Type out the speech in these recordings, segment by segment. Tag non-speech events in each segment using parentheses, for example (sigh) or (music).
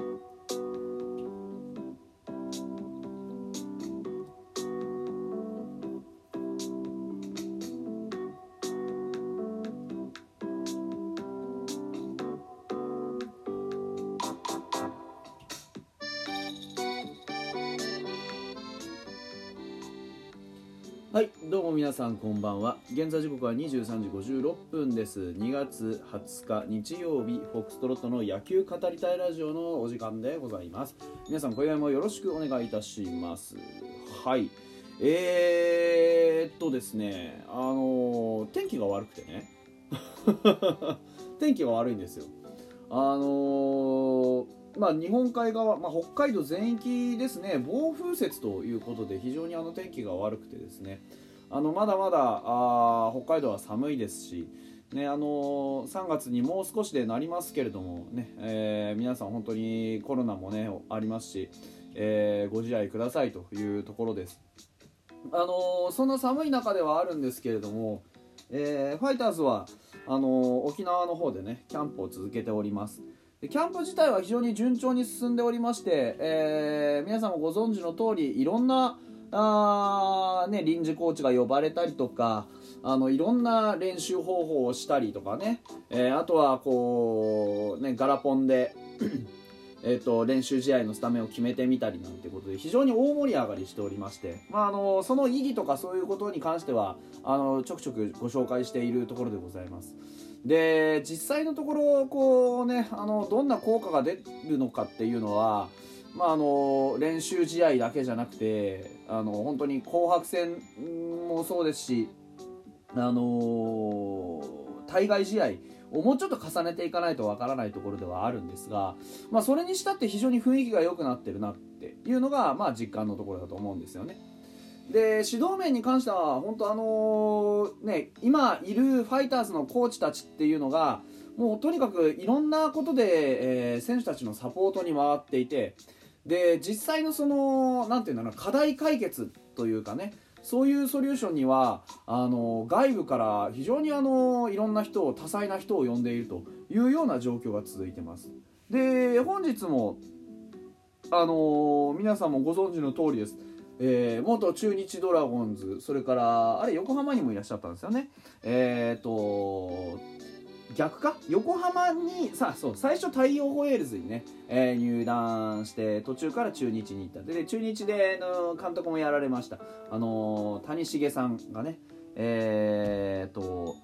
Thank you. はいどうも皆さんこんばんは。現在時刻は23時56分です。2月20日日曜日フォックストロットの野球語りたいラジオのお時間でございます。皆さん今夜もよろしくお願いいたします。はい。えー、っとですねあの天気が悪くてね。(laughs) 天気が悪いんですよ。あのまあ、日本海側、まあ、北海道全域ですね暴風雪ということで非常にあの天気が悪くてですねあのまだまだあ北海道は寒いですし、ねあの3月にもう少しでなりますけれどもね、えー、皆さん本当にコロナもねありますし、えー、ご自愛くださいというところです。あのそんな寒い中ではあるんですけれども、え、ファイターズはあの沖縄の方でねキャンプを続けております。でキャンプ自体は非常に順調に進んでおりまして、えー、皆さんもご存知の通りいろんなあ、ね、臨時コーチが呼ばれたりとかあのいろんな練習方法をしたりとかね、えー、あとはこう、ね、ガラポンで (clears throat) えと、練習試合のスタメンを決めてみたりなんてことで非常に大盛り上がりしておりまして、まあ、あのその意義とかそういうことに関してはあのちょくちょくご紹介しているところでございます。で実際のところこう、ね、あのどんな効果が出るのかっていうのは、まあ、あの練習試合だけじゃなくてあの本当に紅白戦もそうですし、あの対外試合をもうちょっと重ねていかないとわからないところではあるんですが、まあ、それにしたって非常に雰囲気が良くなってるなっていうのが、まあ、実感のところだと思うんですよね。で指導面に関しては本当あのね今いるファイターズのコーチたちっていうのがもうとにかくいろんなことで、えー、選手たちのサポートに回っていてで実際のその何て言うんだろう課題解決というかねそういうソリューションにはあの外部から非常にあのいろんな人を多彩な人を呼んでいるというような状況が続いてます。で本日もあの皆さんもご存知の通りです。えー、元中日ドラゴンズそれからあれ横浜にもいらっしゃったんですよね。えっ、ー、と逆か？横浜にさそう最初太陽ホエールズにね、えー、入団して途中から中日に行った。で中日での監督もやられました。あの谷繁さんがねえっ、と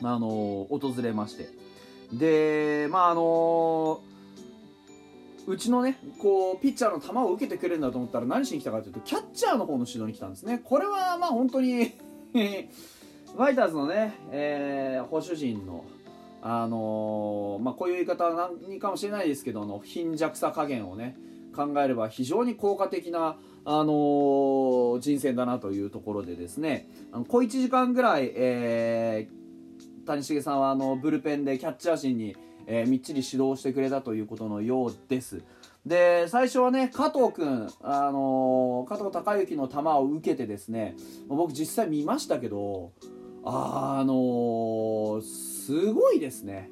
まああの訪れまして。でまああのうちのねこうピッチャーの球を受けてくれるんだと思ったら何しに来たかというとキャッチャーの方の指導に来たんですね。これはまあ本当に (laughs) ファイターズのね、えー、保守陣のあのー、まあ、こういう言い方は何かもしれないですけどあの貧弱さ加減をね考えれば非常に効果的な、あのー、人選だなというところでですね。あの小1時間ぐらい、えー、谷繁さんはあのブルペンでキャッチャー陣にえー、みっちり指導してくれたということのようです。で、最初はね、加藤君、あのー、加藤隆之の球を受けてですね、僕実際見ましたけど、あのー、すごいですね。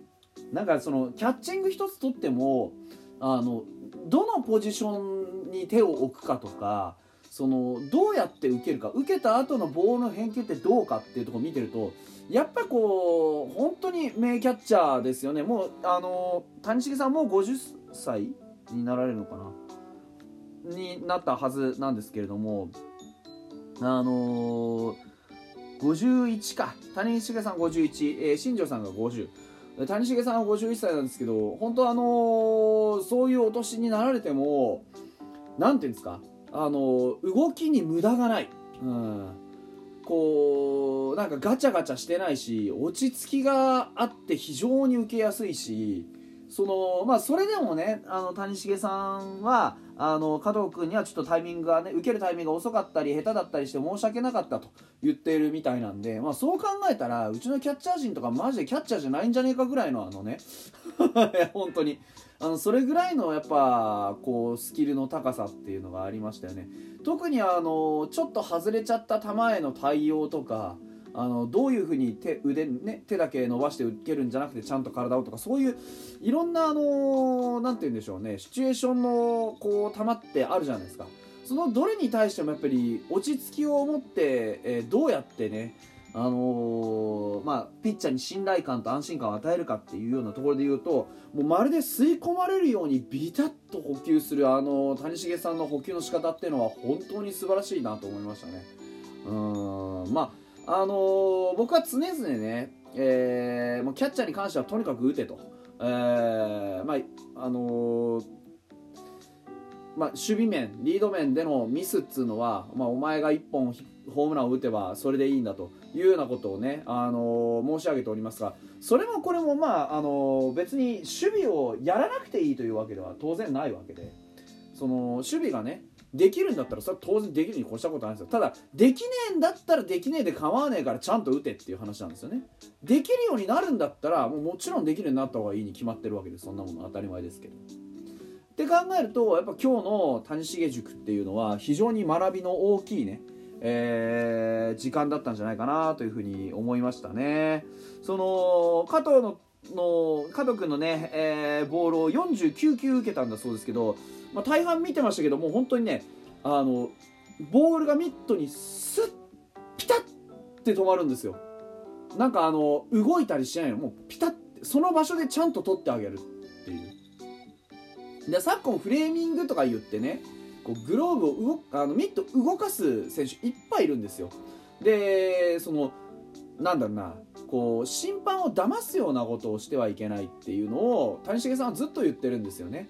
なんかその、キャッチング一つとっても、あの、どのポジションに手を置くかとか、そのどうやって受けるか受けた後のボールの返球ってどうかっていうところを見てるとやっぱこう本当に名キャッチャーですよね。もうあの谷繁さんもう50歳になられるのかな？になったはずなんですけれどもあのー、51か。谷繁さん51、えー、新庄さんが50谷繁さんは51歳なんですけど本当あのー、そういうお年になられても何ていうんですか？あの動きに無駄がない、うん、こうなんかガチャガチャしてないし落ち着きがあって非常に受けやすいしそのまあそれでもねあの谷繁さんはあの加藤君にはちょっとタイミングがね受けるタイミングが遅かったり下手だったりして申し訳なかったと言っているみたいなんで、まあ、そう考えたらうちのキャッチャー陣とかマジでキャッチャーじゃないんじゃねえかぐらいのあのね (laughs) 本当に。あのそれぐらいのやっぱこうスキルの高さっていうのがありましたよね。特にあのちょっと外れちゃった球への対応とかあのどういうふうに手腕、ね、手だけ伸ばして受けるんじゃなくてちゃんと体をとかそういういろんなあのなんて言うんでしょうね。シチュエーションのこう玉ってあるじゃないですか。そのどれに対してもやっぱり落ち着きを持って、えー、どうやってねあのー、まあ、ピッチャーに信頼感と安心感を与えるかっていうようなところで言うともうまるで吸い込まれるようにビタッと補給する、あのー、谷繁さんの補給の仕方っていうのは本当に素晴らしいなと思いましたね。うんまああのー、僕は常々ね、えー、もうキャッチャーに関してはとにかく打てと、えーまああのーまあ、守備面リード面でのミスっつうのは、まあ、お前が1本ホームランを打てばそれでいいんだというようなことをね、あのー、申し上げておりますがそれもこれも、まああのー、別に守備をやらなくていいというわけでは当然ないわけでその守備がねできるんだったらそれは当然できるに越したことないんですよ。ただできねえんだったらできねえで構わねえからちゃんと打てっていう話なんですよね。できるようになるんだったらもうもちろんできるようになった方がいいに決まってるわけです。そんなもの当たり前ですけど。って考えるとやっぱ今日の谷繁塾っていうのは非常に学びの大きいねえー、時間だったんじゃないかなというふうに思いましたね。その加藤のの加藤君のね、えー、ボールを49球受けたんだそうですけど、まあ、大半見てましたけども本当にねあのボールがミットにスッピタッって止まるんですよ。なんかあの動いたりしないの。もうピタッてその場所でちゃんと取ってあげる。で昨今フレーミングとか言ってねこうグローブを動あのミット動かす選手いっぱいいるんですよ。でそのなんだろうなこう審判を騙すようなことをしてはいけないっていうのを谷繁さんはずっと言ってるんですよね。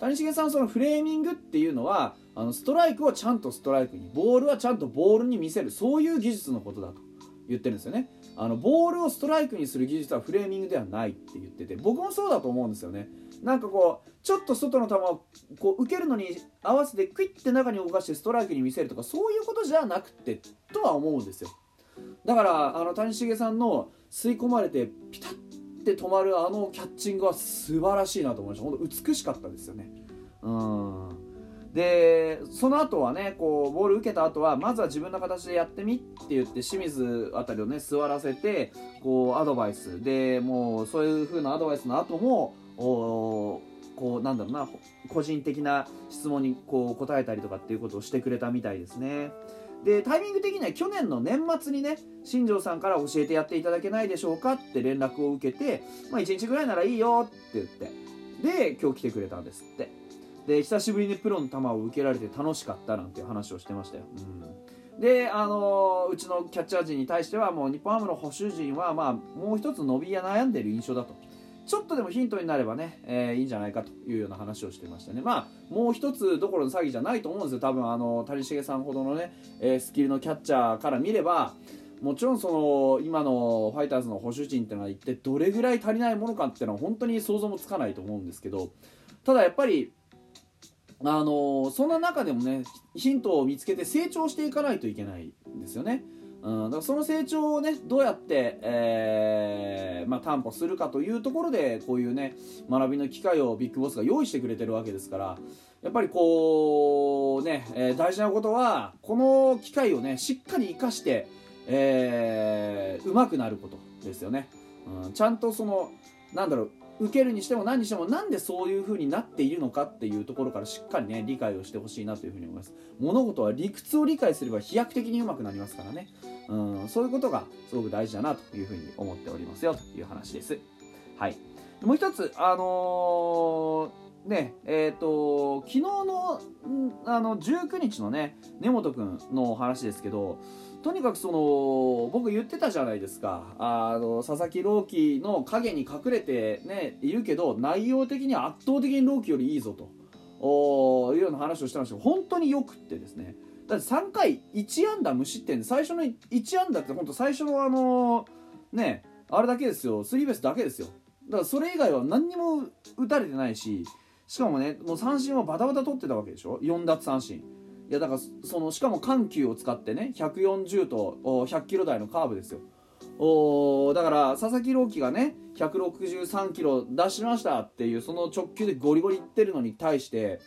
谷繁さんはそのフレーミングっていうのはあのストライクをちゃんとストライクにボールはちゃんとボールに見せるそういう技術のことだと。言ってるんですよね。あのボールをストライクにする技術はフレーミングではないって言ってて僕もそうだと思うんですよね。なんかこうちょっと外の球をこう受けるのに合わせてクイッて中に動かしてストライクに見せるとかそういうことじゃなくてとは思うんですよ。だからあの谷繁さんの吸い込まれてピタッて止まるあのキャッチングは素晴らしいなと思いました。本当美しかったですよね。うん。でその後はねこうボール受けた後はまずは自分の形でやってみって言って清水あたりをね座らせてこうアドバイス。でもうそういう風なアドバイスの後もおこうなんだろうな個人的な質問にこう答えたりとかっていうことをしてくれたみたいですね。でタイミング的には去年の年末にね新庄さんから教えてやっていただけないでしょうかって連絡を受けて、まあ、1日ぐらいならいいよって言ってで今日来てくれたんですって。で久しぶりにプロの球を受けられて楽しかったなんていう話をしてましたよ、うん、であのうちのキャッチャー陣に対してはもう日本ハムの保守陣はまあもう一つ伸びや悩んでいる印象だとちょっとでもヒントになればね、えー、いいんじゃないかというような話をしてましたね。まあ、もう一つどころの詐欺じゃないと思うんですよ。多分、あの、谷繁さんほどのね、えー、スキルのキャッチャーから見れば、もちろんその今のファイターズの保守陣っていうのは一体どれぐらい足りないものかっていうのは本当に想像もつかないと思うんですけどただやっぱりあのそんな中でもねヒントを見つけて成長していかないといけないんですよね。うん、だからその成長をねどうやって、えー、まあ、担保するかというところでこういうね学びの機会をビッグボスが用意してくれてるわけですからやっぱりこうね、えー、大事なことはこの機会をねしっかり生かして、えー、上手くなることですよね、うん、ちゃんとそのなんだろう受けるにしても何にしてもなんでそういう風になっているのかっていうところからしっかりね理解をしてほしいなというふうに思います。物事は理屈を理解すれば飛躍的にうまくなりますからね。うんそういうことがすごく大事だなというふうに思っておりますよという話です。はい。もう一つあのー、ねえっ、ー、と昨日のあの19日のね根本君のお話ですけどとにかくその僕言ってたじゃないですか。あの佐々木朗希の影に隠れてねいるけど内容的には圧倒的に朗希よりいいぞと。おいうような話をしてました。本当によくってですね。だって3回1安打無失点。で最初の1安打って本当最初のあのねあれだけですよ。スリーベースだけですよ。だからそれ以外は何にも打たれてないししかもねもう三振はバタバタ取ってたわけでしょ？4奪三振。いやだからそのしかも緩急を使ってね140と100キロ台のカーブですよ。おだから佐々木朗希がね163キロ出しましたっていうその直球でゴリゴリいってるのに対して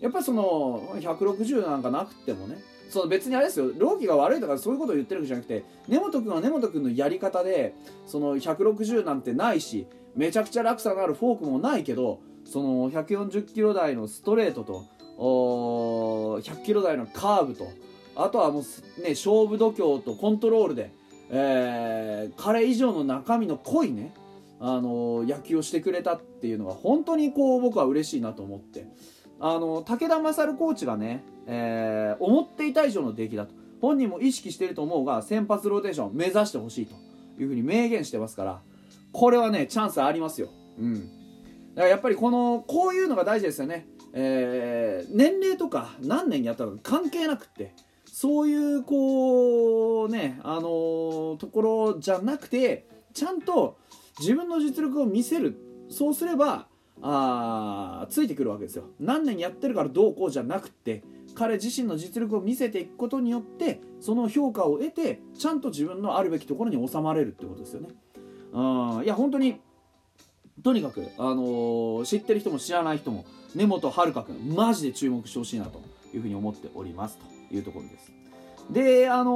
やっぱりその160なんかなくてもねその別にあれですよ。朗希が悪いとかそういうことを言ってるわけじゃなくて根本君は根本君のやり方でその160なんてないしめちゃくちゃ落差のあるフォークもないけどその140キロ台のストレートと100キロ台のカーブとあとはもうね勝負度胸とコントロールで、えー、彼以上の中身の濃いねあの野球をしてくれたっていうのは本当にこう僕は嬉しいなと思ってあの武田勝コーチがね、えー、思っていた以上の出来だと。本人も意識してると思うが先発ローテーション目指してほしいというふうに明言してますからこれはねチャンスありますよ。うん。だからやっぱりこのこういうのが大事ですよね。えー、年齢とか何年やったのか関係なくってそういうこうねあの、ところじゃなくてちゃんと自分の実力を見せる。そうすればあついてくるわけですよ。何年やってるからどうこうじゃなくって彼自身の実力を見せていくことによってその評価を得てちゃんと自分のあるべきところに収まれるってことですよね。うんいや本当にとにかく、あのー、知ってる人も知らない人も根本遥君マジで注目してほしいなというふうに思っておりますというところです。であの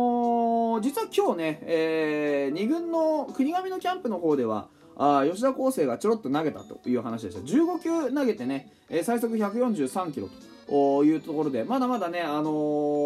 ー、実は今日ね、えー、2軍の国頭のキャンプの方ではあ吉田康生がちょろっと投げたという話でした。15球投げてね、えー、最速143キロと。いうところでまだまだね、あの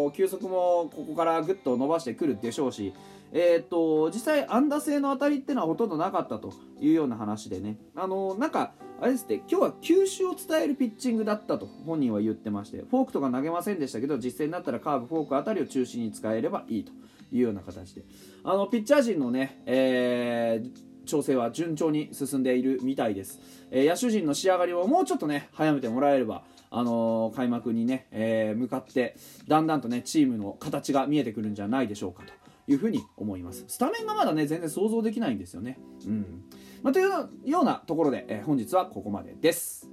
ー、球速もここからぐっと伸ばしてくるでしょうし、えー、っと実際安打性の当たりってのはほとんどなかったというような話でね、あのー、なんかあれですね今日は球種を伝えるピッチングだったと本人は言ってましてフォークとか投げませんでしたけど実戦になったらカーブフォークあたりを中心に使えればいいというような形で。あのピッチャー陣のね、えー調整は順調に進んでいるみたいです、えー、野手陣の仕上がりをもうちょっとね早めてもらえればあのー、開幕にね、えー、向かってだんだんとねチームの形が見えてくるんじゃないでしょうかというふうに思います。スタメンがまだね全然想像できないんですよね。うん、まあ、というようなところで、えー、本日はここまでです。